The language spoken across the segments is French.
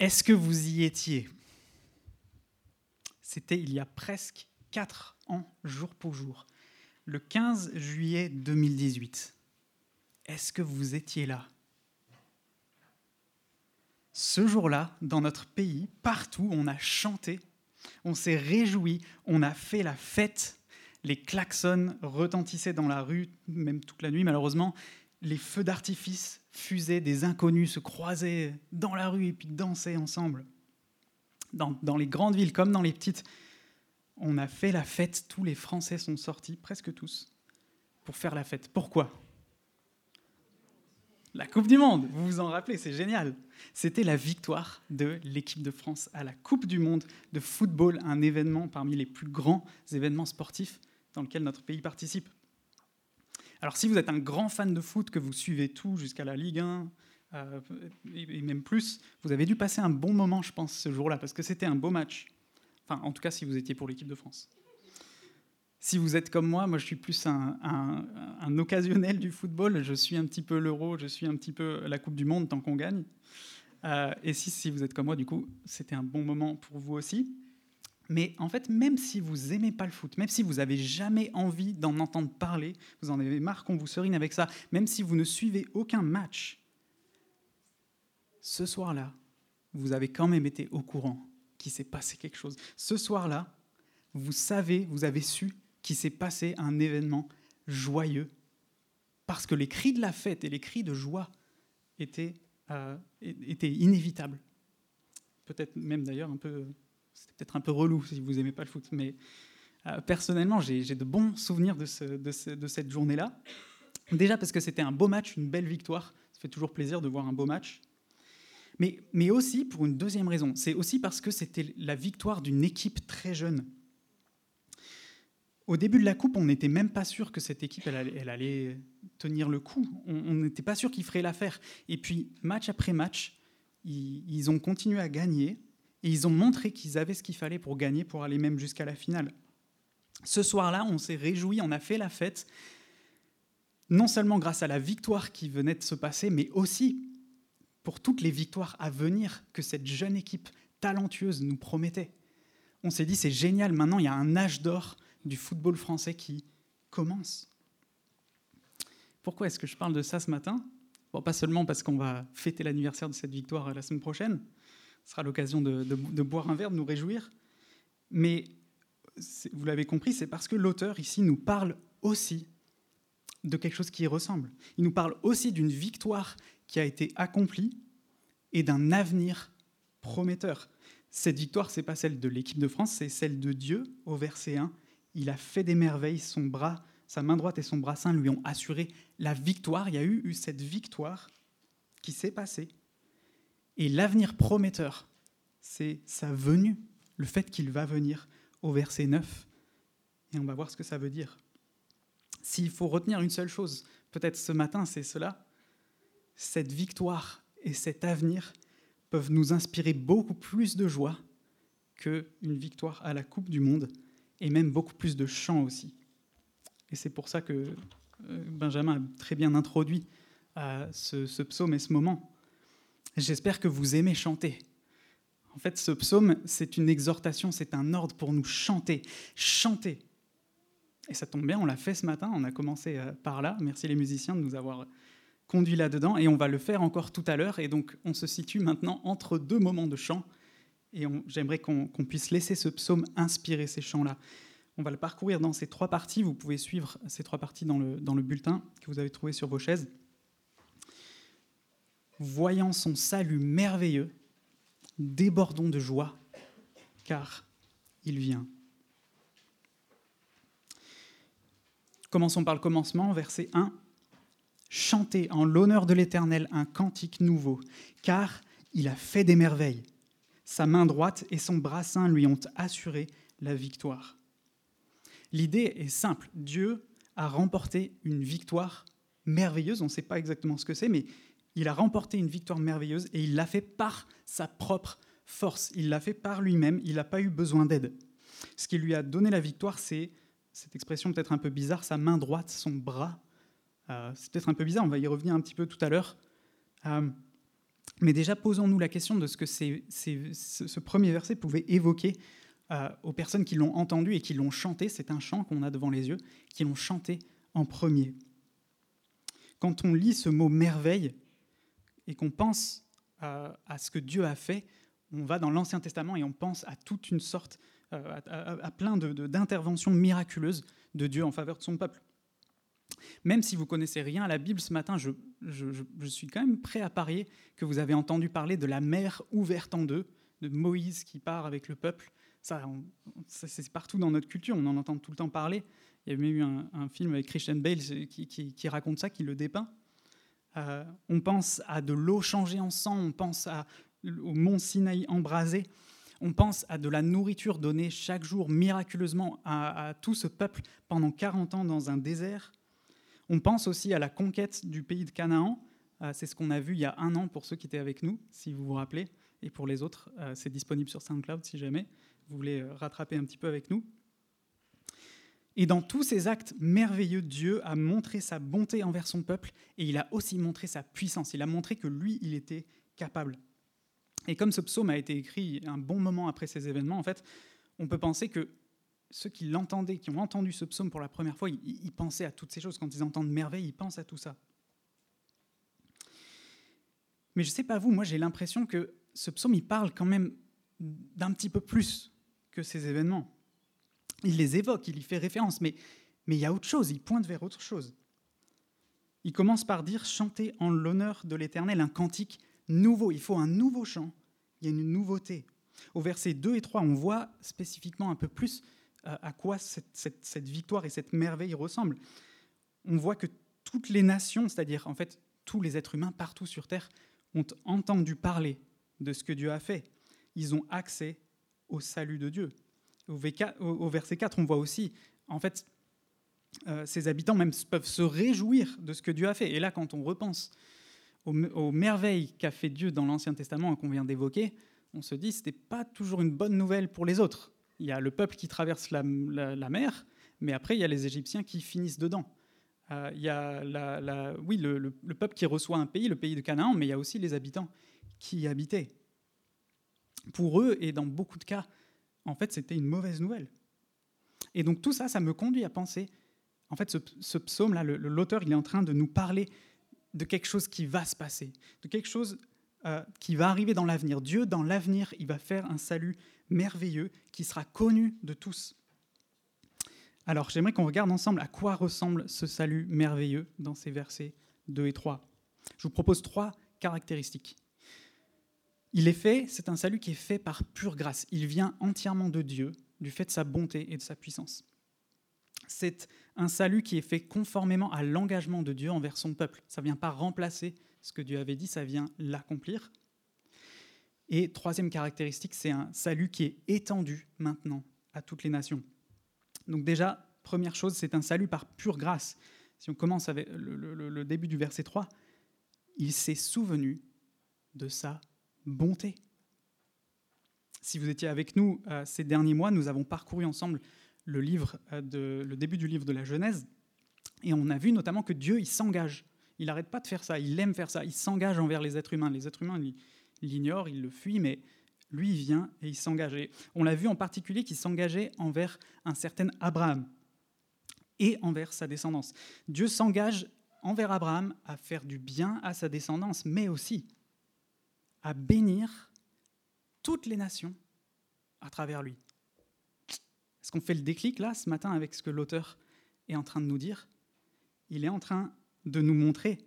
Est-ce que vous y étiez? C'était il y a presque 4 ans, jour pour jour, le 15 juillet 2018. Est-ce que vous étiez là? Ce jour-là, dans notre pays, partout, on a chanté, on s'est réjoui, on a fait la fête. Les klaxons retentissaient dans la rue, même toute la nuit malheureusement. Les feux d'artifice fusaient, des inconnus se croisaient dans la rue et puis dansaient ensemble. Dans, dans les grandes villes comme dans les petites, on a fait la fête. Tous les Français sont sortis, presque tous, pour faire la fête. Pourquoi? La Coupe du Monde, vous vous en rappelez, c'est génial. C'était la victoire de l'équipe de France à la Coupe du Monde de football, un événement parmi les plus grands événements sportifs dans lequel notre pays participe. Alors si vous êtes un grand fan de foot, que vous suivez tout jusqu'à la Ligue 1 euh, et même plus, vous avez dû passer un bon moment, je pense, ce jour-là, parce que c'était un beau match. Enfin, en tout cas, si vous étiez pour l'équipe de France. Si vous êtes comme moi, moi je suis plus un, occasionnel du football, je suis un petit peu l'euro, je suis un petit peu la Coupe du Monde tant qu'on gagne. Euh, et si, si vous êtes comme moi, du coup, c'était un bon moment pour vous aussi. Mais en fait, même si vous aimez pas le foot, même si vous avez jamais envie d'en entendre parler, vous en avez marre qu'on vous serine avec ça, même si vous ne suivez aucun match, ce soir-là, vous avez quand même été au courant qu'il s'est passé quelque chose. Ce soir-là, vous savez, vous avez su qu'il s'est passé un événement joyeux, parce que les cris de la fête et les cris de joie étaient, euh, étaient inévitables. Peut-être même d'ailleurs un peu, c'était peut-être un peu relou si vous n'aimez pas le foot, mais euh, personnellement, j'ai de bons souvenirs de, ce, de, de cette journée-là. Déjà parce que c'était un beau match, une belle victoire. Ça fait toujours plaisir de voir un beau match. Mais, mais aussi pour une deuxième raison. C'est aussi parce que c'était la victoire d'une équipe très jeune. Au début de la coupe, on n'était même pas sûr que cette équipe elle allait, tenir le coup. On n'était pas sûr qu'ils feraient l'affaire. Et puis, match après match, ils, ont continué à gagner et ils ont montré qu'ils avaient ce qu'il fallait pour gagner, pour aller même jusqu'à la finale. Ce soir-là, on s'est réjoui, on a fait la fête, non seulement grâce à la victoire qui venait de se passer, mais aussi pour toutes les victoires à venir que cette jeune équipe talentueuse nous promettait. On s'est dit, c'est génial, maintenant il y a un âge d'or du football français qui commence. Pourquoi est-ce que je parle de ça ce matin? Pas seulement parce qu'on va fêter l'anniversaire de cette victoire la semaine prochaine, ce sera l'occasion de, boire un verre, de nous réjouir, mais vous l'avez compris, c'est parce que l'auteur ici nous parle aussi de quelque chose qui ressemble. Il nous parle aussi d'une victoire qui a été accomplie et d'un avenir prometteur. Cette victoire, ce n'est pas celle de l'équipe de France, c'est celle de Dieu au verset 1 il a fait des merveilles, son bras, sa main droite et son bras saint lui ont assuré la victoire. Il y a eu, cette victoire qui s'est passée. Et l'avenir prometteur, c'est sa venue, le fait qu'il va venir au verset 9. Et on va voir ce que ça veut dire. S'il faut retenir une seule chose, peut-être ce matin, c'est cela. Cette victoire et cet avenir peuvent nous inspirer beaucoup plus de joie qu'une victoire à la Coupe du Monde et même beaucoup plus de chants aussi. Et c'est pour ça que euh, Benjamin a très bien introduit à ce, psaume et ce moment. J'espère que vous aimez chanter. En fait, ce psaume, c'est une exhortation, c'est un ordre pour nous chanter. Chanter. Et ça tombe bien, on l'a fait ce matin, on a commencé euh, par là. Merci les musiciens de nous avoir conduits là-dedans. Et on va le faire encore tout à l'heure. Et donc, on se situe maintenant entre deux moments de chant. Et j'aimerais qu'on puisse laisser ce psaume inspirer ces chants-là. On va le parcourir dans ces trois parties. Vous pouvez suivre ces trois parties dans le, dans le bulletin que vous avez trouvé sur vos chaises. Voyant son salut merveilleux, débordons de joie, car il vient. Commençons par le commencement, verset 1. Chantez en l'honneur de l'Éternel un cantique nouveau, car il a fait des merveilles. Sa main droite et son bras saint lui ont assuré la victoire. L'idée est simple. Dieu a remporté une victoire merveilleuse. On ne sait pas exactement ce que c'est, mais il a remporté une victoire merveilleuse et il l'a fait par sa propre force. Il l'a fait par lui-même. Il n'a pas eu besoin d'aide. Ce qui lui a donné la victoire, c'est cette expression peut-être un peu bizarre, sa main droite, son bras. Euh, c'est peut-être un peu bizarre, on va y revenir un petit peu tout à l'heure. Euh, Mais déjà, posons-nous la question de ce que ce premier verset pouvait évoquer euh, aux personnes qui l'ont entendu et qui l'ont chanté. C'est un chant qu'on a devant les yeux, qui l'ont chanté en premier. Quand on lit ce mot merveille et qu'on pense euh, à ce que Dieu a fait, on va dans l'Ancien Testament et on pense à toute une sorte, euh, à, plein d'interventions miraculeuses de Dieu en faveur de son peuple. Même si vous connaissez rien à la Bible ce matin, je, suis quand même prêt à parier que vous avez entendu parler de la mer ouverte en deux, de Moïse qui part avec le peuple. Ça, c'est partout dans notre culture, on en entend tout le temps parler. Il y a même eu un, film avec Christian Bale qui, raconte ça, qui le dépeint. Euh, on pense à de l'eau changée en sang, on pense au mont Sinaï embrasé, on pense à de la nourriture donnée chaque jour miraculeusement à, à tout ce peuple pendant 40 ans dans un désert. On pense aussi à la conquête du pays de Canaan. Euh, c'est ce qu'on a vu il y a un an pour ceux qui étaient avec nous, si vous vous rappelez. Et pour les autres, euh, c'est disponible sur SoundCloud si jamais vous voulez rattraper un petit peu avec nous. Et dans tous ces actes merveilleux, Dieu a montré sa bonté envers son peuple et il a aussi montré sa puissance. Il a montré que lui, il était capable. Et comme ce psaume a été écrit un bon moment après ces événements, en fait, on peut penser que ceux qui l'entendaient, qui ont entendu ce psaume pour la première fois, ils, pensaient à toutes ces choses. Quand ils entendent merveille, ils pensent à tout ça. Mais je ne sais pas vous, moi j'ai l'impression que ce psaume, il parle quand même d'un petit peu plus que ces événements. Il les évoque, il y fait référence, mais, mais il y a autre chose, il pointe vers autre chose. Il commence par dire chanter en l'honneur de l'Éternel un cantique nouveau. Il faut un nouveau chant, il y a une nouveauté. Au verset 2 et 3, on voit spécifiquement un peu plus euh, à quoi cette, victoire et cette merveille ressemblent. On voit que toutes les nations, c'est-à-dire en fait tous les êtres humains partout sur Terre, ont entendu parler de ce que Dieu a fait. Ils ont accès au salut de Dieu. Au verset 4, on voit aussi, en fait, euh, ces habitants même peuvent se réjouir de ce que Dieu a fait. Et là, quand on repense aux, merveilles qu'a fait Dieu dans l'Ancien Testament qu'on vient d'évoquer, on se dit ce n'était pas toujours une bonne nouvelle pour les autres il y a le peuple qui traverse la, mer, mais après, il y a les Égyptiens qui finissent dedans. Euh, il y a oui, le, peuple qui reçoit un pays, le pays de Canaan, mais il y a aussi les habitants qui y habitaient. Pour eux, et dans beaucoup de cas, en fait, c'était une mauvaise nouvelle. Et donc tout ça, ça me conduit à penser, en fait, ce, psaume-là, l'auteur, il est en train de nous parler de quelque chose qui va se passer, de quelque chose euh, qui va arriver dans l'avenir. Dieu, dans l'avenir, il va faire un salut merveilleux qui sera connu de tous. Alors j'aimerais qu'on regarde ensemble à quoi ressemble ce salut merveilleux dans ces versets 2 et 3. Je vous propose trois caractéristiques. Il est fait, c'est un salut qui est fait par pure grâce. Il vient entièrement de Dieu, du fait de sa bonté et de sa puissance. C'est un salut qui est fait conformément à l'engagement de Dieu envers son peuple. Ça ne vient pas remplacer ce que Dieu avait dit, ça vient l'accomplir. Et troisième caractéristique, c'est un salut qui est étendu maintenant à toutes les nations. Donc déjà, première chose, c'est un salut par pure grâce. Si on commence avec le, début du verset 3, il s'est souvenu de sa bonté. Si vous étiez avec nous euh, ces derniers mois, nous avons parcouru ensemble le, livre euh, de, le début du livre de la Genèse, et on a vu notamment que Dieu, il s'engage. Il n'arrête pas de faire ça, il aime faire ça, il s'engage envers les êtres humains. Les êtres humains, l'ignore, il le fuit, mais lui, il vient et il s'engage. on l'a vu en particulier qu'il s'engageait envers un certain Abraham et envers sa descendance. Dieu s'engage envers Abraham à faire du bien à sa descendance, mais aussi à bénir toutes les nations à travers lui. Est-ce qu'on fait le déclic là ce matin avec ce que l'auteur est en train de nous dire? Il est en train de nous montrer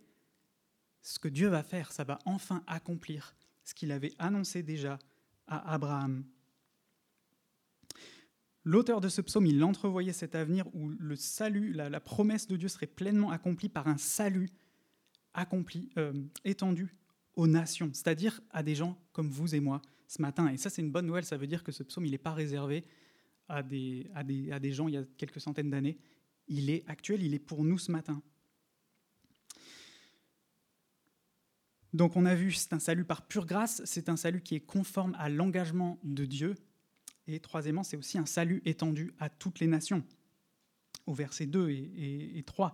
ce que Dieu va faire, ça va enfin accomplir ce qu'il avait annoncé déjà à Abraham. L'auteur de ce psaume, il entrevoyait cet avenir où le salut, la, promesse de Dieu serait pleinement accomplie par un salut accompli, euh, étendu aux nations, c'est-à-dire à des gens comme vous et moi ce matin. Et ça, c'est une bonne nouvelle, ça veut dire que ce psaume, il n'est pas réservé à des, à, des, à des gens il y a quelques centaines d'années. Il est actuel, il est pour nous ce matin. Donc on a vu, c'est un salut par pure grâce, c'est un salut qui est conforme à l'engagement de Dieu. Et troisièmement, c'est aussi un salut étendu à toutes les nations. Au verset 2 et, et 3,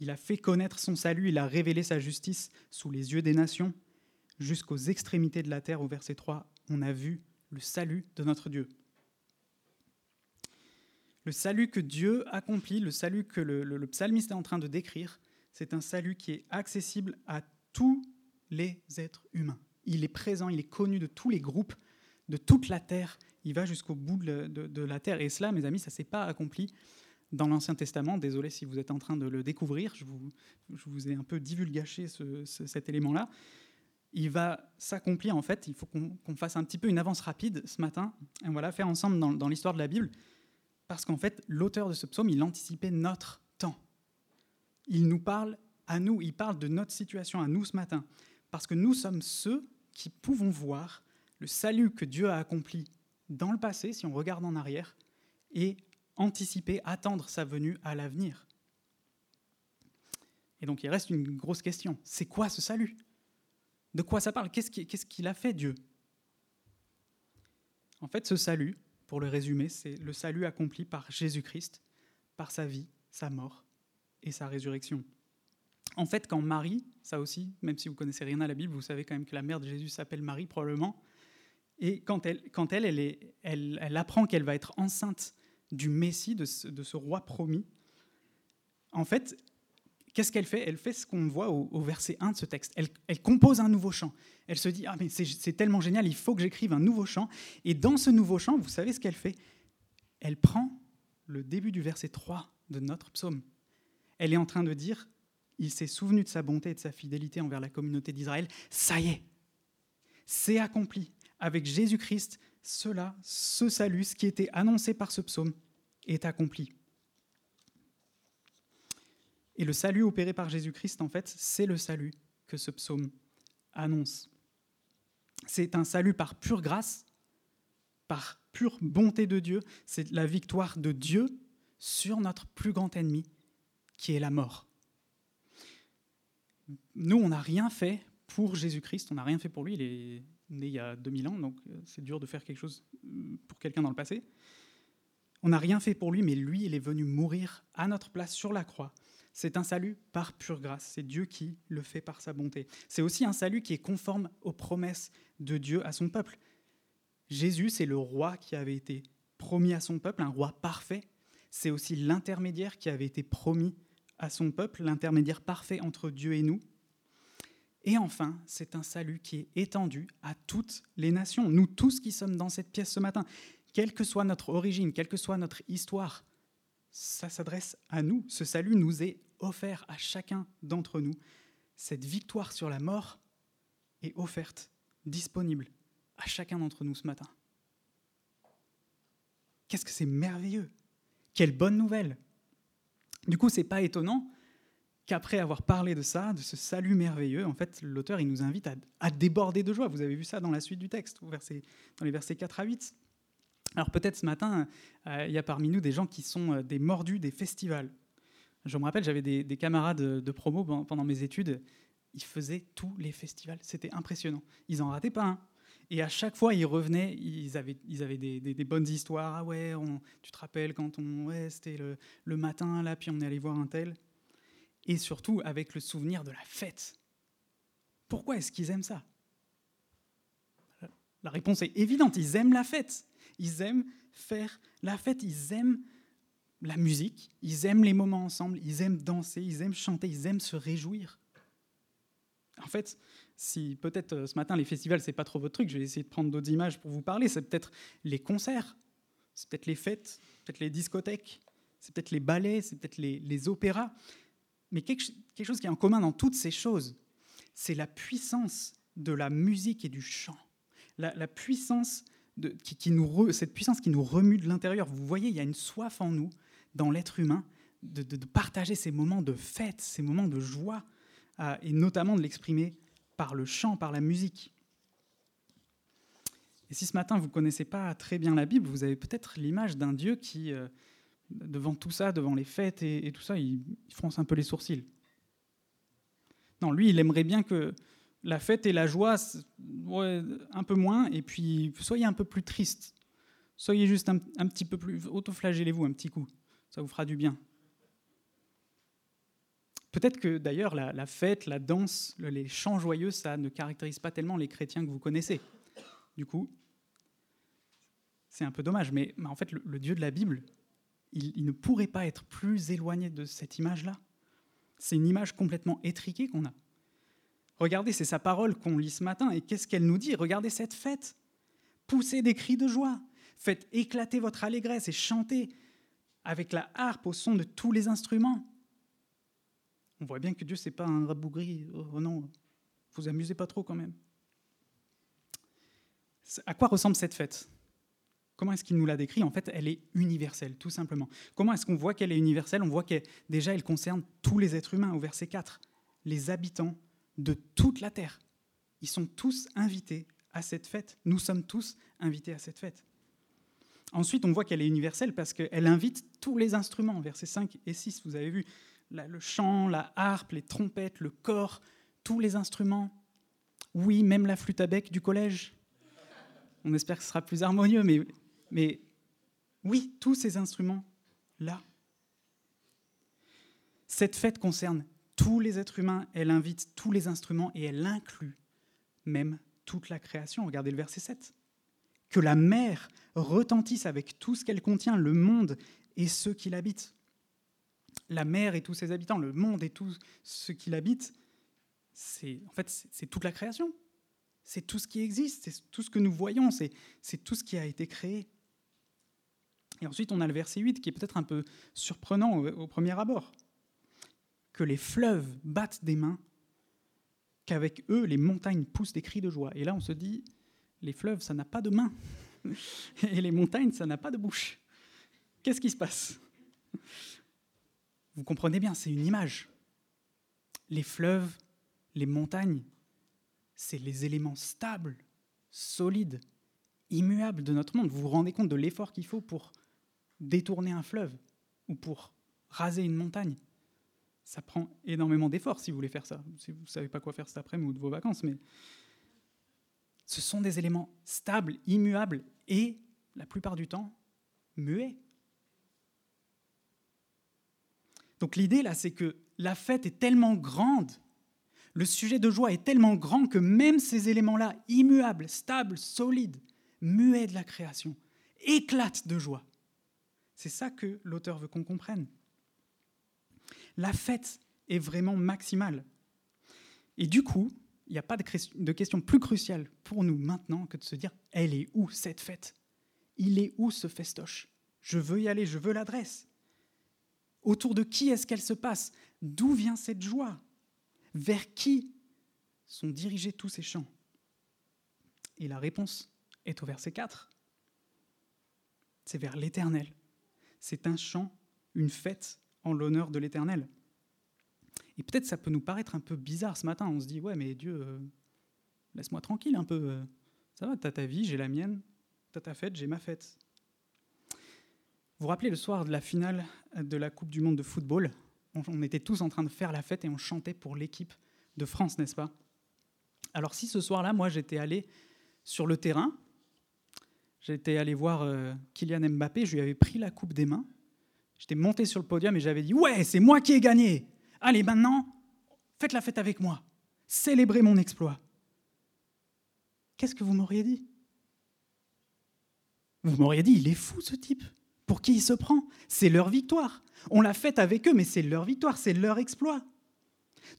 il a fait connaître son salut, il a révélé sa justice sous les yeux des nations. Jusqu'aux extrémités de la terre, au verset 3, on a vu le salut de notre Dieu. Le salut que Dieu accomplit, le salut que le, psalmiste est en train de décrire, c'est un salut qui est accessible à tous les êtres humains. Il est présent, il est connu de tous les groupes, de toute la terre. Il va jusqu'au bout de, la terre. Et cela, mes amis, ça ne s'est pas accompli dans l'Ancien Testament. Désolé si vous êtes en train de le découvrir, je vous, je vous ai un peu divulgaché cet élément-là. Il va s'accomplir, en fait, il faut qu'on fasse un petit peu une avance rapide ce matin, et voilà, faire ensemble dans, dans l'histoire de la Bible, parce qu'en fait, l'auteur de ce psaume, il anticipait notre temps. Il nous parle à nous, il parle de notre situation à nous ce matin, parce que nous sommes ceux qui pouvons voir le salut que Dieu a accompli dans le passé, si on regarde en arrière, et anticiper, attendre sa venue à l'avenir. Et donc il reste une grosse question. C'est quoi ce salut? De quoi ça parle? Qu'est-ce qu'il a fait Dieu? En fait, ce salut, pour le résumer, c'est le salut accompli par Jésus-Christ, par sa vie, sa mort et sa résurrection. En fait, quand Marie, ça aussi, même si vous connaissez rien à la Bible, vous savez quand même que la mère de Jésus s'appelle Marie probablement, et quand elle, quand elle, elle, apprend qu'elle va être enceinte du Messie, de ce, roi promis, en fait, qu'est-ce qu'elle fait? Elle fait ce qu'on voit au, verset 1 de ce texte. Elle, elle, compose un nouveau chant. Elle se dit, ah mais c'est tellement génial, il faut que j'écrive un nouveau chant. Et dans ce nouveau chant, vous savez ce qu'elle fait? Elle prend le début du verset 3 de notre psaume. Elle est en train de dire, il s'est souvenu de sa bonté et de sa fidélité envers la communauté d'Israël. Ça y est, c'est accompli avec Jésus-Christ, cela, ce salut, ce qui était annoncé par ce psaume, est accompli. Et le salut opéré par Jésus-Christ, en fait, c'est le salut que ce psaume annonce. C'est un salut par pure grâce, par pure bonté de Dieu. C'est la victoire de Dieu sur notre plus grand ennemi, qui est la mort. Nous, on n'a rien fait pour Jésus-Christ, on n'a rien fait pour lui. Il est né il y a 2000 ans, donc euh, c'est dur de faire quelque chose euh, pour quelqu'un dans le passé. On n'a rien fait pour lui, mais lui, il est venu mourir à notre place sur la croix. C'est un salut par pure grâce. C'est Dieu qui le fait par sa bonté. C'est aussi un salut qui est conforme aux promesses de Dieu à son peuple. Jésus, c'est le roi qui avait été promis à son peuple, un roi parfait. C'est aussi l'intermédiaire qui avait été promis à son peuple, l'intermédiaire parfait entre Dieu et nous. Et enfin, c'est un salut qui est étendu à toutes les nations, nous tous qui sommes dans cette pièce ce matin, quelle que soit notre origine, quelle que soit notre histoire, ça s'adresse à nous. Ce salut nous est offert à chacun d'entre nous. Cette victoire sur la mort est offerte, disponible à chacun d'entre nous ce matin. Qu'est-ce que c'est merveilleux? Quelle bonne nouvelle Du coup, c'est pas étonnant qu'après avoir parlé de ça, de ce salut merveilleux, en fait, l'auteur il nous invite à, déborder de joie. Vous avez vu ça dans la suite du texte, dans les versets 4 à 8. Alors peut-être ce matin, euh, il y a parmi nous des gens qui sont euh, des mordus des festivals. Je me rappelle, j'avais des, camarades de, promo pendant mes études, ils faisaient tous les festivals, c'était impressionnant. Ils n'en rataient pas un. Et à chaque fois, ils revenaient, ils avaient, ils avaient des, bonnes histoires. Ah ouais, tu te rappelles quand on, ouais, c'était le, le, matin là, puis on est allé voir un tel et surtout avec le souvenir de la fête. Pourquoi est-ce qu'ils aiment ça? La réponse est évidente, ils aiment la fête. Ils aiment faire la fête, ils aiment la musique, ils aiment les moments ensemble, ils aiment danser, ils aiment chanter, ils aiment se réjouir. En fait, si peut-être euh, ce matin les festivals c'est pas trop votre truc, je vais essayer de prendre d'autres images pour vous parler. C'est peut-être les concerts, c'est peut-être les fêtes, peut-être les discothèques, c'est peut-être les ballets, c'est peut-être les, opéras. Mais quelque, chose qui est en commun dans toutes ces choses, c'est la puissance de la musique et du chant. La, puissance qui, nous cette puissance qui nous remue de l'intérieur. Vous voyez, il y a une soif en nous, dans l'être humain, de, partager ces moments de fête, ces moments de joie, euh, et notamment de l'exprimer par le chant, par la musique. Et si ce matin vous ne connaissez pas très bien la Bible, vous avez peut-être l'image d'un Dieu qui, euh, devant tout ça, devant les fêtes et, tout ça, il, fronce un peu les sourcils. Non, lui, il aimerait bien que la fête et la joie, un peu moins, et puis soyez un peu plus triste. Soyez juste un, petit peu plus, autoflagellez-vous un petit coup, ça vous fera du bien. Peut-être que d'ailleurs la, fête, la danse, les chants joyeux, ça ne caractérise pas tellement les chrétiens que vous connaissez. Du coup, c'est un peu dommage, mais, en fait, le, Dieu de la Bible, il, ne pourrait pas être plus éloigné de cette image-là. C'est une image complètement étriquée qu'on a. Regardez, c'est sa parole qu'on lit ce matin, et qu'est-ce qu'elle nous dit? Regardez cette fête. Poussez des cris de joie, faites éclater votre allégresse et chantez avec la harpe au son de tous les instruments. On voit bien que Dieu, c'est pas un rabougri. Oh non, vous amusez pas trop quand même. À quoi ressemble cette fête? Comment est-ce qu'il nous l'a décrit? En fait, elle est universelle, tout simplement. Comment est-ce qu'on voit qu'elle est universelle? On voit que déjà, elle concerne tous les êtres humains, au verset 4. Les habitants de toute la terre. Ils sont tous invités à cette fête. Nous sommes tous invités à cette fête. Ensuite, on voit qu'elle est universelle parce qu'elle invite tous les instruments, versets 5 et 6. Vous avez vu le chant, la harpe, les trompettes, le corps, tous les instruments. Oui, même la flûte à bec du collège. On espère que ce sera plus harmonieux, mais mais oui, tous ces instruments-là. Cette fête concerne tous les êtres humains, elle invite tous les instruments et elle inclut même toute la création. Regardez le verset 7. Que la mer retentisse avec tout ce qu'elle contient, le monde et ceux qui l'habitent. La mer et tous ses habitants, le monde et tout ce qui l'habitent, c'est en fait c'est toute la création. C'est tout ce qui existe, c'est tout ce que nous voyons, c'est tout ce qui a été créé. Et ensuite, on a le verset 8 qui est peut-être un peu surprenant au, premier abord. Que les fleuves battent des mains, qu'avec eux, les montagnes poussent des cris de joie. Et là, on se dit, les fleuves, ça n'a pas de mains. Et les montagnes, ça n'a pas de bouche. Qu'est-ce qui se passe? Vous comprenez bien, c'est une image. Les fleuves, les montagnes, c'est les éléments stables, solides, immuables de notre monde. Vous vous rendez compte de l'effort qu'il faut pour détourner un fleuve ou pour raser une montagne. Ça prend énormément d'efforts si vous voulez faire ça. Si vous ne savez pas quoi faire cet après-midi ou de vos vacances, mais ce sont des éléments stables, immuables et, la plupart du temps, muets. Donc l'idée là, c'est que la fête est tellement grande, le sujet de joie est tellement grand que même ces éléments-là, immuables, stables, solides, muets de la création, éclatent de joie. C'est ça que l'auteur veut qu'on comprenne. La fête est vraiment maximale. Et du coup, il n'y a pas de question plus cruciale pour nous maintenant que de se dire, elle est où cette fête? Il est où ce festoche? Je veux y aller, je veux l'adresse. Autour de qui est-ce qu'elle se passe? D'où vient cette joie? Vers qui sont dirigés tous ces chants? Et la réponse est au verset 4. C'est vers l'Éternel c'est un chant, une fête en l'honneur de l'Éternel. Et peut-être ça peut nous paraître un peu bizarre ce matin. On se dit, ouais, mais Dieu, euh, laisse-moi tranquille un peu. Euh. ça va, tu as ta vie, j'ai la mienne. Tu as ta fête, j'ai ma fête. Vous vous rappelez le soir de la finale de la Coupe du Monde de football? On était tous en train de faire la fête et on chantait pour l'équipe de France, n'est-ce pas? Alors si ce soir-là, moi j'étais allé sur le terrain J'étais allé voir euh, Kylian Mbappé, je lui avais pris la coupe des mains. J'étais monté sur le podium et j'avais dit Ouais, c'est moi qui ai gagné. Allez, maintenant, faites la fête avec moi. Célébrez mon exploit. Qu'est-ce que vous m'auriez dit? Vous m'auriez dit Il est fou ce type. Pour qui il se prend? C'est leur victoire. On l'a faite avec eux, mais c'est leur victoire, c'est leur exploit.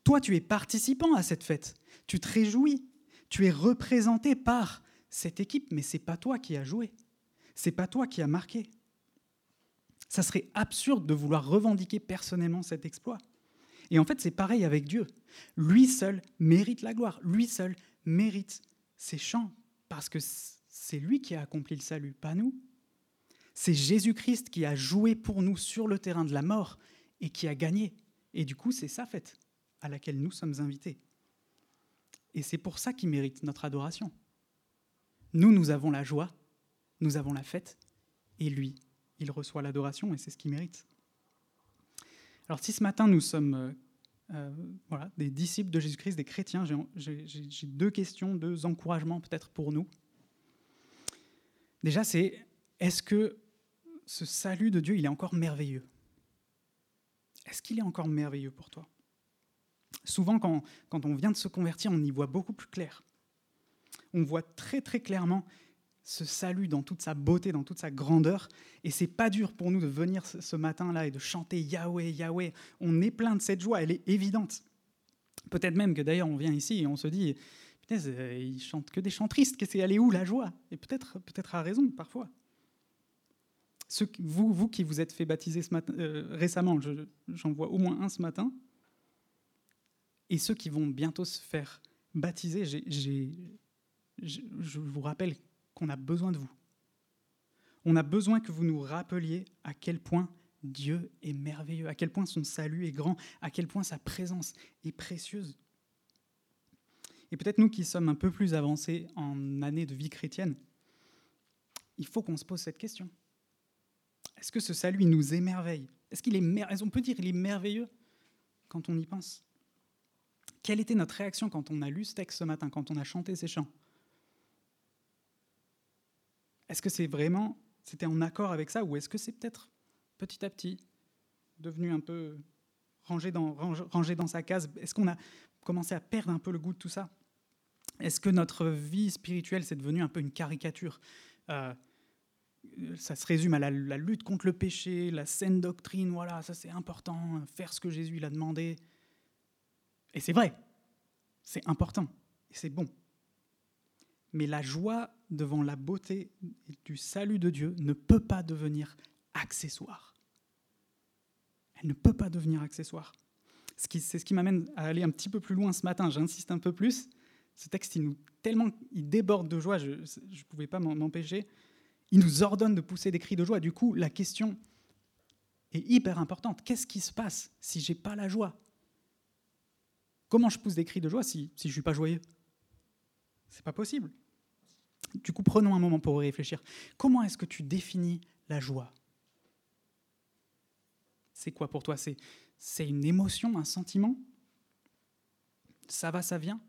Toi, tu es participant à cette fête. Tu te réjouis. Tu es représenté par cette équipe, mais c'est pas toi qui as joué. C'est pas toi qui as marqué. Ça serait absurde de vouloir revendiquer personnellement cet exploit. Et en fait, c'est pareil avec Dieu. Lui seul mérite la gloire. Lui seul mérite ses chants. Parce que c'est lui qui a accompli le salut, pas nous. C'est Jésus-Christ qui a joué pour nous sur le terrain de la mort et qui a gagné. Et du coup, c'est sa fête à laquelle nous sommes invités. Et c'est pour ça qu'il mérite notre adoration. Nous, nous avons la joie, nous avons la fête, et lui, il reçoit l'adoration, et c'est ce qu'il mérite. Alors si ce matin nous sommes euh, euh, voilà, des disciples de Jésus-Christ, des chrétiens, j'ai deux questions, deux encouragements peut-être pour nous. Déjà, c'est est-ce que ce salut de Dieu, il est encore merveilleux? Est-ce qu'il est encore merveilleux pour toi? Souvent, quand, quand on vient de se convertir, on y voit beaucoup plus clair. On voit très très clairement ce salut dans toute sa beauté, dans toute sa grandeur. Et c'est pas dur pour nous de venir ce matin-là et de chanter Yahweh, Yahweh. On est plein de cette joie, elle est évidente. Peut-être même que d'ailleurs on vient ici et on se dit, putain, ils chantent que des chants tristes, qu'est-ce est où la joie? Et peut-être peut-être à raison parfois. Vous, vous qui vous êtes fait baptiser euh, récemment, j'en vois au moins un ce matin, et ceux qui vont bientôt se faire baptiser, je vous rappelle qu'on a besoin de vous. On a besoin que vous nous rappeliez à quel point Dieu est merveilleux, à quel point son salut est grand, à quel point sa présence est précieuse. Et peut-être nous qui sommes un peu plus avancés en année de vie chrétienne, il faut qu'on se pose cette question. Est-ce que ce salut nous émerveille? Est-ce qu'il est, on peut dire qu'il est merveilleux quand on y pense? Quelle était notre réaction quand on a lu ce texte ce matin, quand on a chanté ces chants? Est-ce que c'est vraiment, c'était en accord avec ça, ou est-ce que c'est peut-être petit à petit devenu un peu rangé dans, rangé dans sa case? Est-ce qu'on a commencé à perdre un peu le goût de tout ça? Est-ce que notre vie spirituelle, c'est devenu un peu une caricature? Euh, ça se résume à la, lutte contre le péché, la saine doctrine, voilà, ça c'est important, faire ce que Jésus l'a demandé. Et c'est vrai, c'est important, et c'est bon. Mais la joie devant la beauté du salut de Dieu ne peut pas devenir accessoire. Elle ne peut pas devenir accessoire. C'est ce qui m'amène à aller un petit peu plus loin ce matin, j'insiste un peu plus. Ce texte, nous, tellement il déborde de joie, je ne pouvais pas m'empêcher il nous ordonne de pousser des cris de joie. Du coup, la question est hyper importante. Qu'est-ce qui se passe si j'ai pas la joie? Comment je pousse des cris de joie si, je suis pas joyeux? C'est pas possible. Du coup, prenons un moment pour réfléchir. Comment est-ce que tu définis la joie? C'est quoi pour toi? C'est une émotion, un sentiment? Ça va, ça vient?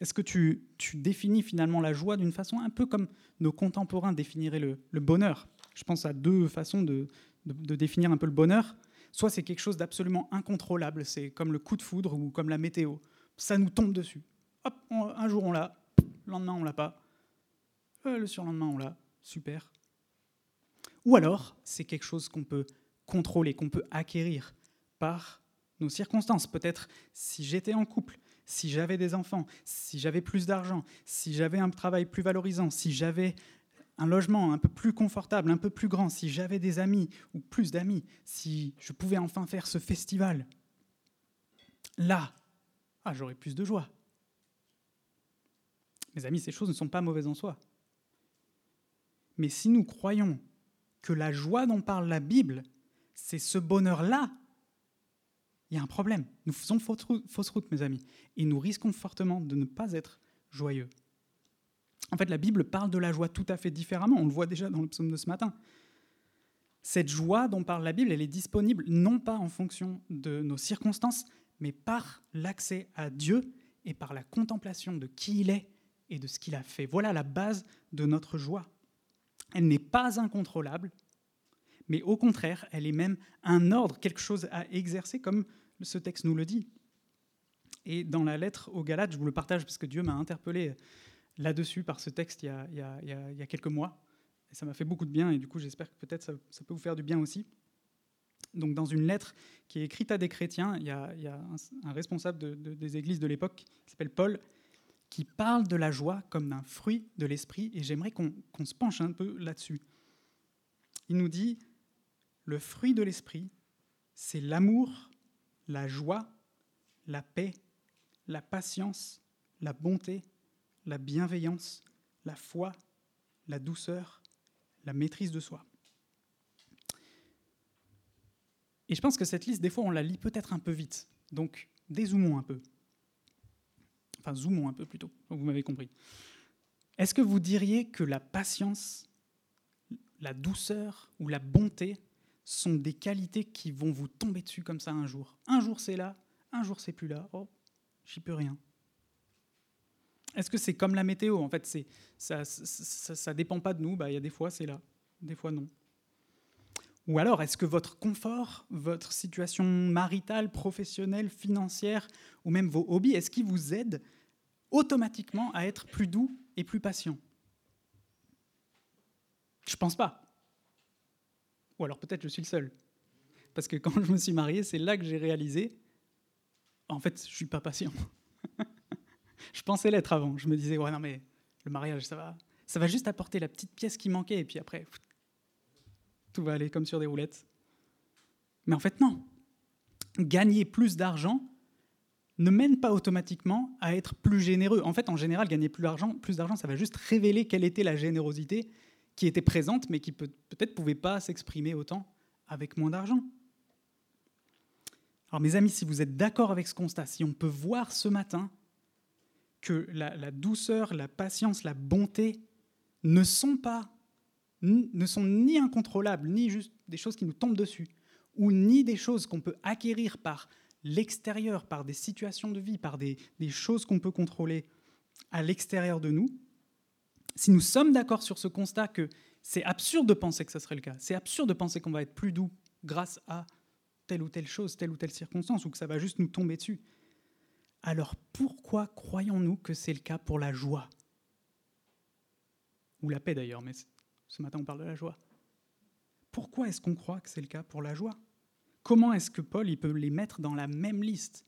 Est-ce que tu, définis finalement la joie d'une façon un peu comme nos contemporains définiraient le, bonheur? Je pense à deux façons de, définir un peu le bonheur. Soit c'est quelque chose d'absolument incontrôlable, c'est comme le coup de foudre ou comme la météo. Ça nous tombe dessus. Hop, un jour on l'a, le lendemain on l'a pas. Euh, le surlendemain on l'a. Super. Ou alors, c'est quelque chose qu'on peut contrôler, qu'on peut acquérir par nos circonstances. Peut-être si j'étais en couple, si j'avais des enfants, si j'avais plus d'argent, si j'avais un travail plus valorisant, si j'avais un logement un peu plus confortable, un peu plus grand, si j'avais des amis ou plus d'amis, si je pouvais enfin faire ce festival, là, ah, j'aurais plus de joie. Mes amis, ces choses ne sont pas mauvaises en soi. Mais si nous croyons que la joie dont parle la Bible, c'est ce bonheur-là il y a un problème. Nous faisons fausse route, mes amis, et nous risquons fortement de ne pas être joyeux. En fait, la Bible parle de la joie tout à fait différemment. On le voit déjà dans le psaume de ce matin. Cette joie dont parle la Bible, elle est disponible non pas en fonction de nos circonstances, mais par l'accès à Dieu et par la contemplation de qui il est et de ce qu'il a fait. Voilà la base de notre joie. Elle n'est pas incontrôlable, mais au contraire, elle est même un ordre, quelque chose à exercer, comme ce texte nous le dit. Et dans la lettre aux Galates, je vous le partage parce que Dieu m'a interpellé là-dessus par ce texte il y, a, quelques mois. Et ça m'a fait beaucoup de bien et du coup j'espère que peut-être ça, peut vous faire du bien aussi. Donc dans une lettre qui est écrite à des chrétiens, il y a, un, responsable des églises de l'époque qui s'appelle Paul qui parle de la joie comme d'un fruit de l'esprit et j'aimerais qu'on se penche un peu là-dessus. Il nous dit, le fruit de l'esprit, c'est l'amour, la joie, la paix, la patience, la bonté, la bienveillance, la foi, la douceur, la maîtrise de soi. Et je pense que cette liste, des fois, on la lit peut-être un peu vite. Donc, dézoomons un peu. Enfin, zoomons un peu plutôt, vous m'avez compris. Est-ce que vous diriez que la patience, la douceur ou la bonté sont des qualités qui vont vous tomber dessus comme ça un jour? Un jour c'est là, un jour c'est plus là. Oh, j'y peux rien. Est-ce que c'est comme la météo? En fait, c'est ça, ça, dépend pas de nous. Bah, il y a des fois c'est là, des fois non. Ou alors, est-ce que votre confort, votre situation maritale, professionnelle, financière, ou même vos hobbies, est-ce qu'ils vous aident automatiquement à être plus doux et plus patient? Je pense pas. Ou alors peut-être je suis le seul. Parce que quand je me suis marié, c'est là que j'ai réalisé, en fait, je suis pas patient. je pensais l'être avant. Je me disais, ouais, non, mais le mariage, ça va, ça va juste apporter la petite pièce qui manquait, et puis après, tout va aller comme sur des roulettes. Mais en fait, non. Gagner plus d'argent ne mène pas automatiquement à être plus généreux. En fait, en général, gagner plus d'argent, plus d'argent, ça va juste révéler quelle était la générosité qui était présente, mais qui peut-être pouvait pas s'exprimer autant avec moins d'argent. Alors mes amis, si vous êtes d'accord avec ce constat, si on peut voir ce matin que la, douceur, la patience, la bonté ne sont pas, ne sont ni incontrôlables, ni juste des choses qui nous tombent dessus, ou ni des choses qu'on peut acquérir par l'extérieur, par des situations de vie, par des, choses qu'on peut contrôler à l'extérieur de nous, si nous sommes d'accord sur ce constat que c'est absurde de penser que ce serait le cas, c'est absurde de penser qu'on va être plus doux grâce à telle ou telle chose, telle ou telle circonstance, ou que ça va juste nous tomber dessus, alors pourquoi croyons-nous que c'est le cas pour la joie? Ou la paix d'ailleurs, mais ce matin on parle de la joie. Pourquoi est-ce qu'on croit que c'est le cas pour la joie? Comment est-ce que Paul il peut les mettre dans la même liste?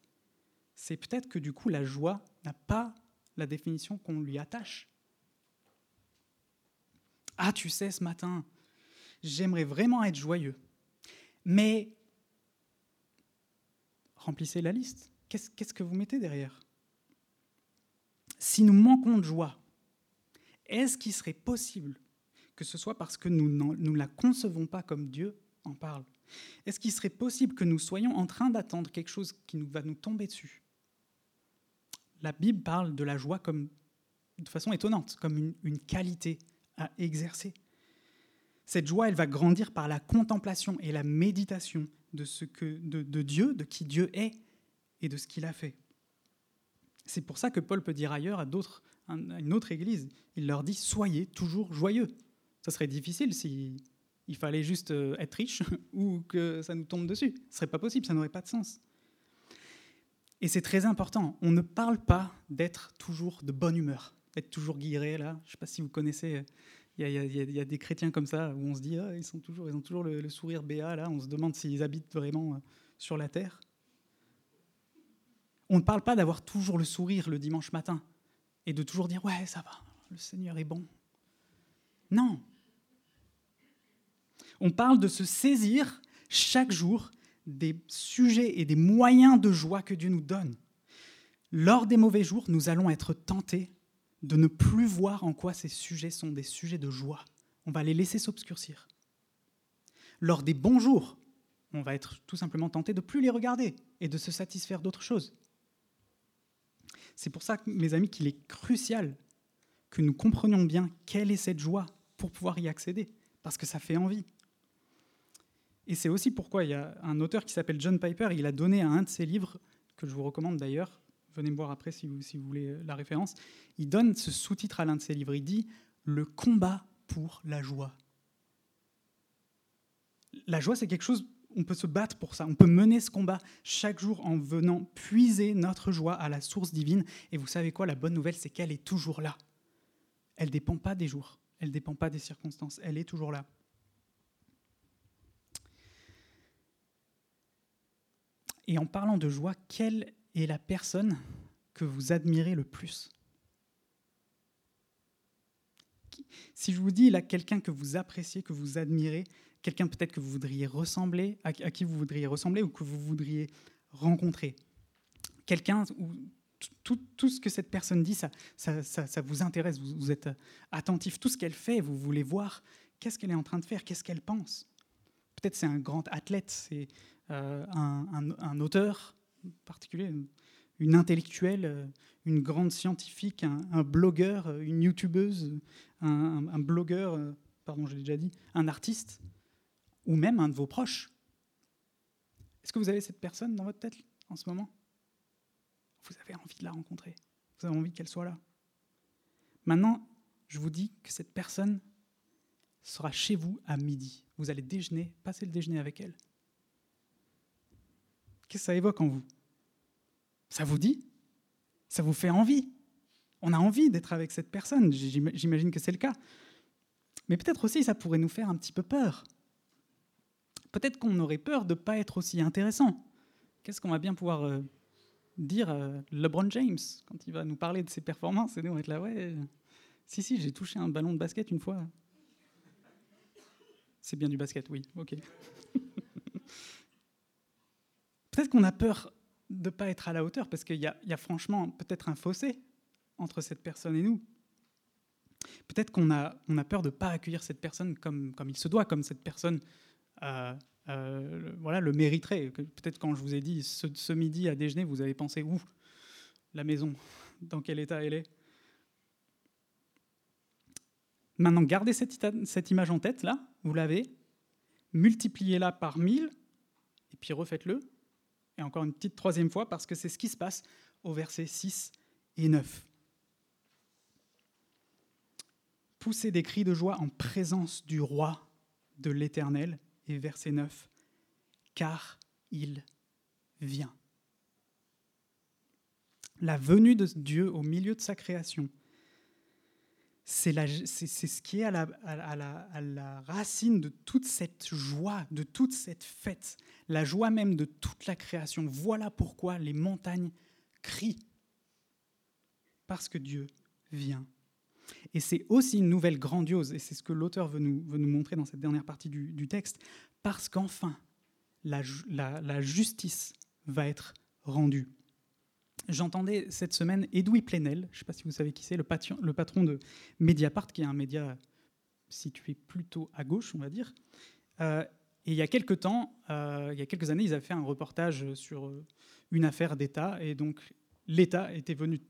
C'est peut-être que du coup la joie n'a pas la définition qu'on lui attache. Ah, tu sais, ce matin, j'aimerais vraiment être joyeux. Mais remplissez la liste. Qu'est-ce que vous mettez derrière? Si nous manquons de joie, est-ce qu'il serait possible que ce soit parce que nous ne la concevons pas comme Dieu en parle Est-ce qu'il serait possible que nous soyons en train d'attendre quelque chose qui nous, va nous tomber dessus? La Bible parle de la joie comme, de façon étonnante, comme une, qualité à exercer. Cette joie, elle va grandir par la contemplation et la méditation de, ce que, de, Dieu, de qui Dieu est et de ce qu'il a fait. C'est pour ça que Paul peut dire ailleurs à, d'autres, à une autre église, il leur dit Soyez toujours joyeux. Ça serait difficile si il fallait juste euh, être riche ou que ça nous tombe dessus. Ce serait pas possible, ça n'aurait pas de sens. Et c'est très important. On ne parle pas d'être toujours de bonne humeur, d'être toujours guiré là. Je ne sais pas si vous connaissez il y, a, des chrétiens comme ça où on se dit ah, ils, toujours, ils ont toujours le, sourire béat, là, on se demande s'ils habitent vraiment euh, sur la terre. On ne parle pas d'avoir toujours le sourire le dimanche matin et de toujours dire ouais, ça va, le Seigneur est bon. Non. On parle de se saisir chaque jour des sujets et des moyens de joie que Dieu nous donne. Lors des mauvais jours, nous allons être tentés de ne plus voir en quoi ces sujets sont des sujets de joie. On va les laisser s'obscurcir. Lors des bons jours, on va être tout simplement tenté de plus les regarder et de se satisfaire d'autres choses. C'est pour ça, mes amis, qu'il est crucial que nous comprenions bien quelle est cette joie pour pouvoir y accéder, parce que ça fait envie. Et c'est aussi pourquoi il y a un auteur qui s'appelle John Piper, il a donné à un de ses livres, que je vous recommande d'ailleurs, venez me voir après si vous, si vous voulez la référence, il donne ce sous-titre à l'un de ses livres. Il dit Le combat pour la joie. La joie, c'est quelque chose, on peut se battre pour ça, on peut mener ce combat chaque jour en venant puiser notre joie à la source divine. Et vous savez quoi, la bonne nouvelle, c'est qu'elle est toujours là. Elle ne dépend pas des jours, elle ne dépend pas des circonstances, elle est toujours là. Et en parlant de joie, quelle est la personne que vous admirez le plus? Si je vous dis là quelqu'un que vous appréciez, que vous admirez, quelqu'un peut-être que vous voudriez ressembler, à, qui vous voudriez ressembler ou que vous voudriez rencontrer, quelqu'un tout, ce que cette personne dit, ça, vous intéresse, vous, êtes attentif, tout ce qu'elle fait, vous voulez voir qu'est-ce qu'elle est en train de faire, qu'est-ce qu'elle pense. Peut-être c'est un grand athlète, c'est euh, un, un, auteur particulier, une intellectuelle, euh, une grande scientifique, un, blogueur, euh, une youtubeuse, un, blogueur, pardon, je l'ai déjà dit, un artiste, ou même un de vos proches. Est-ce que vous avez cette personne dans votre tête en ce moment? Vous avez envie de la rencontrer, vous avez envie qu'elle soit là. Maintenant, je vous dis que cette personne, sera chez vous à midi. Vous allez déjeuner, passer le déjeuner avec elle. Qu'est-ce que ça évoque en vous? Ça vous dit? Ça vous fait envie? On a envie d'être avec cette personne, j'imagine que c'est le cas. Mais peut-être aussi ça pourrait nous faire un petit peu peur. Peut-être qu'on aurait peur de ne pas être aussi intéressant. Qu'est-ce qu'on va bien pouvoir euh, dire euh, LeBron James quand il va nous parler de ses performances et nous on va être là, ouais, si, si, j'ai touché un ballon de basket une fois. C'est bien du basket, oui, ok. Peut-être qu'on a peur de ne pas être à la hauteur, parce qu'il y, y, a franchement peut-être un fossé entre cette personne et nous. Peut-être qu'on a, on a peur de ne pas accueillir cette personne comme, comme il se doit, comme cette personne euh, voilà, le mériterait. Peut-être quand je vous ai dit ce, midi à déjeuner, vous avez pensé où? La maison, dans quel état elle est? Maintenant, gardez cette, image en tête, là, vous l'avez, multipliez-la par 1000, et puis refaites-le, et encore une petite troisième fois, parce que c'est ce qui se passe au verset 6 et 9. Poussez des cris de joie en présence du roi de l'Éternel, et verset 9, car il vient. La venue de Dieu au milieu de sa création, c'est ce qui est à la, à, la, à la, racine de toute cette joie, de toute cette fête, la joie même de toute la création. Voilà pourquoi les montagnes crient, parce que Dieu vient. Et c'est aussi une nouvelle grandiose, et c'est ce que l'auteur veut nous, montrer dans cette dernière partie du, texte, parce qu'enfin, la, justice va être rendue. J'entendais cette semaine Edoui Plenel, je ne sais pas si vous savez qui c'est, le, le, patron de Mediapart, qui est un média situé plutôt à gauche, on va dire. Euh, et il y a quelques temps, euh, il y a quelques années, ils avaient fait un reportage sur euh, une affaire d'État, et donc l'État était venu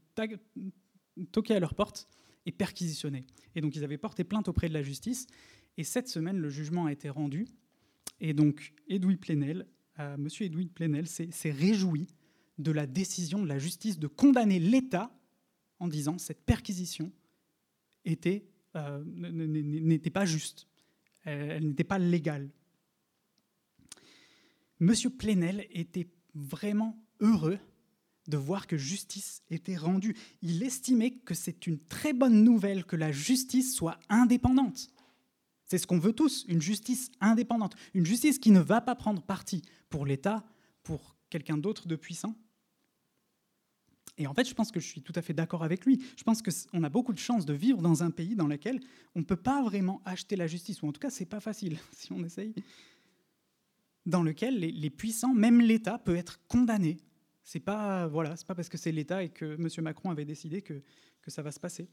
toquer à leur porte et perquisitionner. Et donc ils avaient porté plainte auprès de la justice, et cette semaine, le jugement a été rendu, et donc Edoui Plenel, Monsieur Edoui Plenel s'est réjoui de la décision de la justice de condamner l'État en disant cette perquisition euh, n'était pas juste, elle, n'était pas légale. Monsieur Plenel était vraiment heureux de voir que justice était rendue. Il estimait que c'est une très bonne nouvelle que la justice soit indépendante. C'est ce qu'on veut tous, une justice indépendante, une justice qui ne va pas prendre parti pour l'État, pour quelqu'un d'autre de puissant, et en fait, je pense que je suis tout à fait d'accord avec lui. Je pense qu'on a beaucoup de chance de vivre dans un pays dans lequel on ne peut pas vraiment acheter la justice, ou en tout cas, c'est pas facile si on essaye. Dans lequel les, puissants, même l'État, peut être condamné. C'est pas voilà, c'est pas parce que c'est l'État et que M. Macron avait décidé que, ça va se passer.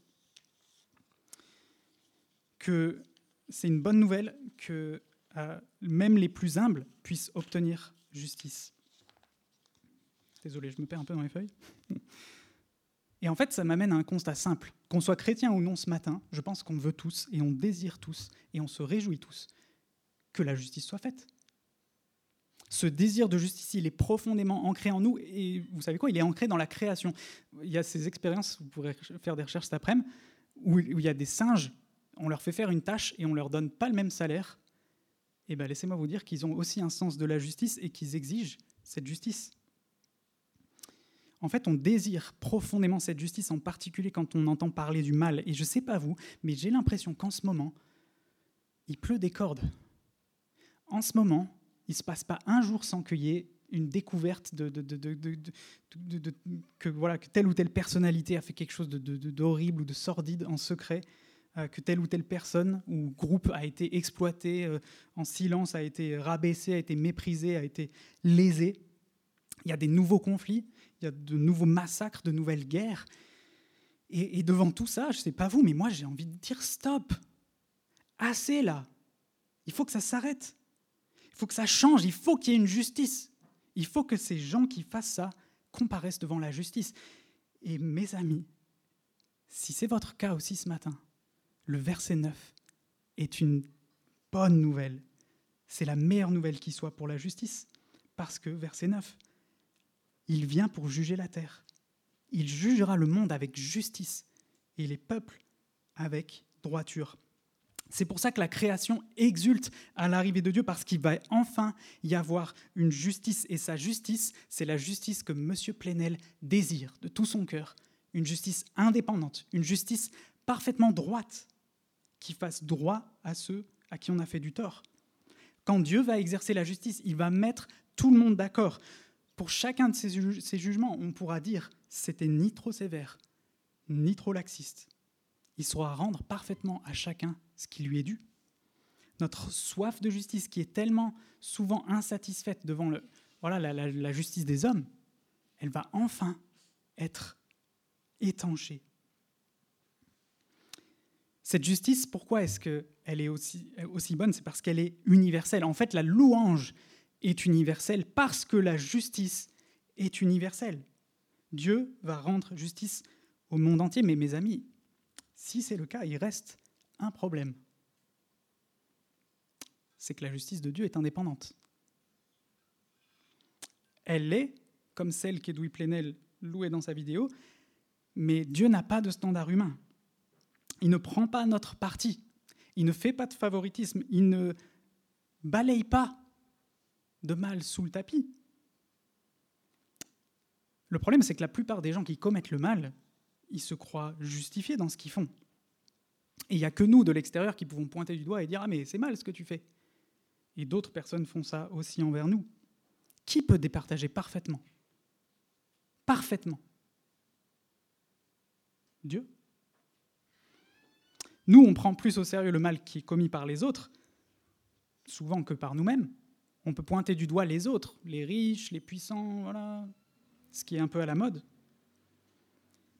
Que c'est une bonne nouvelle que euh, même les plus humbles puissent obtenir justice. Désolé, je me perds un peu dans les feuilles. Et en fait, ça m'amène à un constat simple. Qu'on soit chrétien ou non ce matin, je pense qu'on veut tous et on désire tous et on se réjouit tous que la justice soit faite. Ce désir de justice, il est profondément ancré en nous et vous savez quoi, il est ancré dans la création. Il y a ces expériences, vous pourrez faire des recherches cet après-midi, où il y a des singes, on leur fait faire une tâche et on leur donne pas le même salaire. Eh bien laissez-moi vous dire qu'ils ont aussi un sens de la justice et qu'ils exigent cette justice. En fait, on désire profondément cette justice, en particulier quand on entend parler du mal. Et je ne sais pas vous, mais j'ai l'impression qu'en ce moment, il pleut des cordes. En ce moment, il ne se passe pas un jour sans qu'il y ait une découverte de, que, voilà, que telle ou telle personnalité a fait quelque chose d'horrible ou de sordide en secret, euh, que telle ou telle personne ou groupe a été exploité euh, en silence, a été rabaissé, a été méprisé, a été lésé. Il y a des nouveaux conflits, il y a de nouveaux massacres, de nouvelles guerres. Et, devant tout ça, je ne sais pas vous, mais moi j'ai envie de dire stop. Assez là. Il faut que ça s'arrête. Il faut que ça change. Il faut qu'il y ait une justice. Il faut que ces gens qui fassent ça comparaissent devant la justice. Et mes amis, si c'est votre cas aussi ce matin, le verset 9 est une bonne nouvelle. C'est la meilleure nouvelle qui soit pour la justice. Parce que, verset 9, il vient pour juger la terre. Il jugera le monde avec justice et les peuples avec droiture. C'est pour ça que la création exulte à l'arrivée de Dieu, parce qu'il va enfin y avoir une justice. Et sa justice, c'est la justice que M. Plenel désire de tout son cœur. Une justice indépendante, une justice parfaitement droite, qui fasse droit à ceux à qui on a fait du tort. Quand Dieu va exercer la justice, il va mettre tout le monde d'accord. Pour chacun de ces, jugements, on pourra dire c'était ni trop sévère, ni trop laxiste. Il saura rendre parfaitement à chacun ce qui lui est dû. Notre soif de justice, qui est tellement souvent insatisfaite devant le, voilà, la, justice des hommes, elle va enfin être étanchée. Cette justice, pourquoi est-ce qu'elle est aussi, aussi bonne? C'est parce qu'elle est universelle. En fait, la louange est universelle parce que la justice est universelle. Dieu va rendre justice au monde entier, mais mes amis, si c'est le cas, il reste un problème. C'est que la justice de Dieu est indépendante. Elle est, comme celle qu'Edoui Plenel louait dans sa vidéo, mais Dieu n'a pas de standard humain. Il ne prend pas notre parti. Il ne fait pas de favoritisme. Il ne balaye pas de mal sous le tapis. Le problème, c'est que la plupart des gens qui commettent le mal, ils se croient justifiés dans ce qu'ils font. Et il n'y a que nous, de l'extérieur, qui pouvons pointer du doigt et dire Ah, mais c'est mal ce que tu fais. Et d'autres personnes font ça aussi envers nous. Qui peut départager parfaitement? Parfaitement. Dieu. Nous, on prend plus au sérieux le mal qui est commis par les autres, souvent que par nous-mêmes. On peut pointer du doigt les autres, les riches, les puissants, voilà, ce qui est un peu à la mode.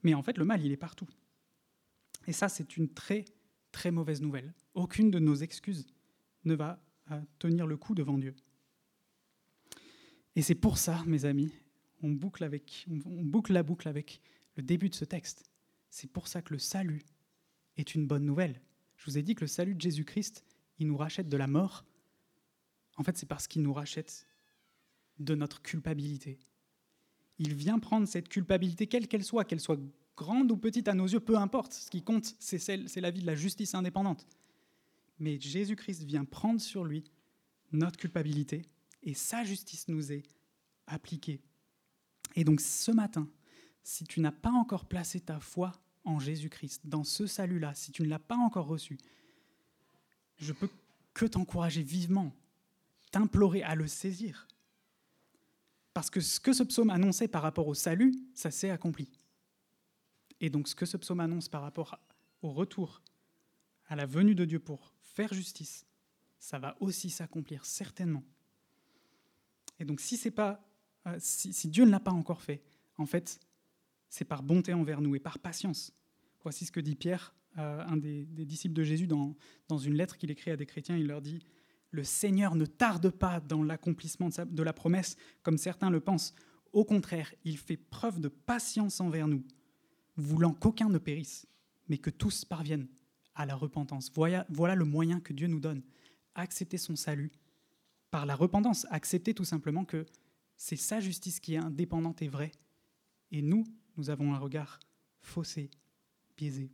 Mais en fait, le mal, il est partout. Et ça, c'est une très, très mauvaise nouvelle. Aucune de nos excuses ne va euh, tenir le coup devant Dieu. Et c'est pour ça, mes amis, on boucle, avec, on boucle la boucle avec le début de ce texte. C'est pour ça que le salut est une bonne nouvelle. Je vous ai dit que le salut de Jésus-Christ, il nous rachète de la mort. En fait, c'est parce qu'il nous rachète de notre culpabilité. Il vient prendre cette culpabilité, quelle qu'elle soit, qu'elle soit grande ou petite à nos yeux, peu importe. Ce qui compte, c'est, la vie de la justice indépendante. Mais Jésus-Christ vient prendre sur lui notre culpabilité et sa justice nous est appliquée. Et donc ce matin, si tu n'as pas encore placé ta foi en Jésus-Christ, dans ce salut-là, si tu ne l'as pas encore reçu, je peux que t'encourager vivement, t'implorer à le saisir. Parce que ce que ce psaume annonçait par rapport au salut, ça s'est accompli. Et donc ce que ce psaume annonce par rapport au retour, à la venue de Dieu pour faire justice, ça va aussi s'accomplir certainement. Et donc si, euh, Dieu ne l'a pas encore fait, en fait, c'est par bonté envers nous et par patience. Voici ce que dit Pierre, euh, un des, disciples de Jésus, dans, une lettre qu'il écrit à des chrétiens. Il leur dit Le Seigneur ne tarde pas dans l'accomplissement de la promesse, comme certains le pensent. Au contraire, il fait preuve de patience envers nous, voulant qu'aucun ne périsse, mais que tous parviennent à la repentance. Voilà, le moyen que Dieu nous donne. Accepter son salut par la repentance. Accepter tout simplement que c'est sa justice qui est indépendante et vraie. Et nous, nous avons un regard faussé, biaisé.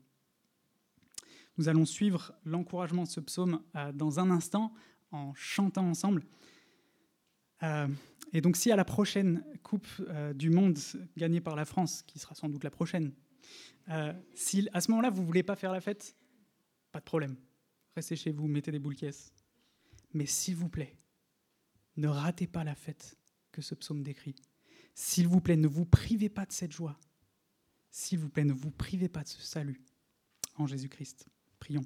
Nous allons suivre l'encouragement de ce psaume euh, dans un instant en chantant ensemble. Euh, et donc si à la prochaine Coupe euh, du Monde gagnée par la France, qui sera sans doute la prochaine, si à ce moment-là vous voulez pas faire la fête, pas de problème. Restez chez vous, mettez des boules caisses. Mais s'il vous plaît, ne ratez pas la fête que ce psaume décrit. S'il vous plaît, ne vous privez pas de cette joie. S'il vous plaît, ne vous privez pas de ce salut en Jésus-Christ. Prions.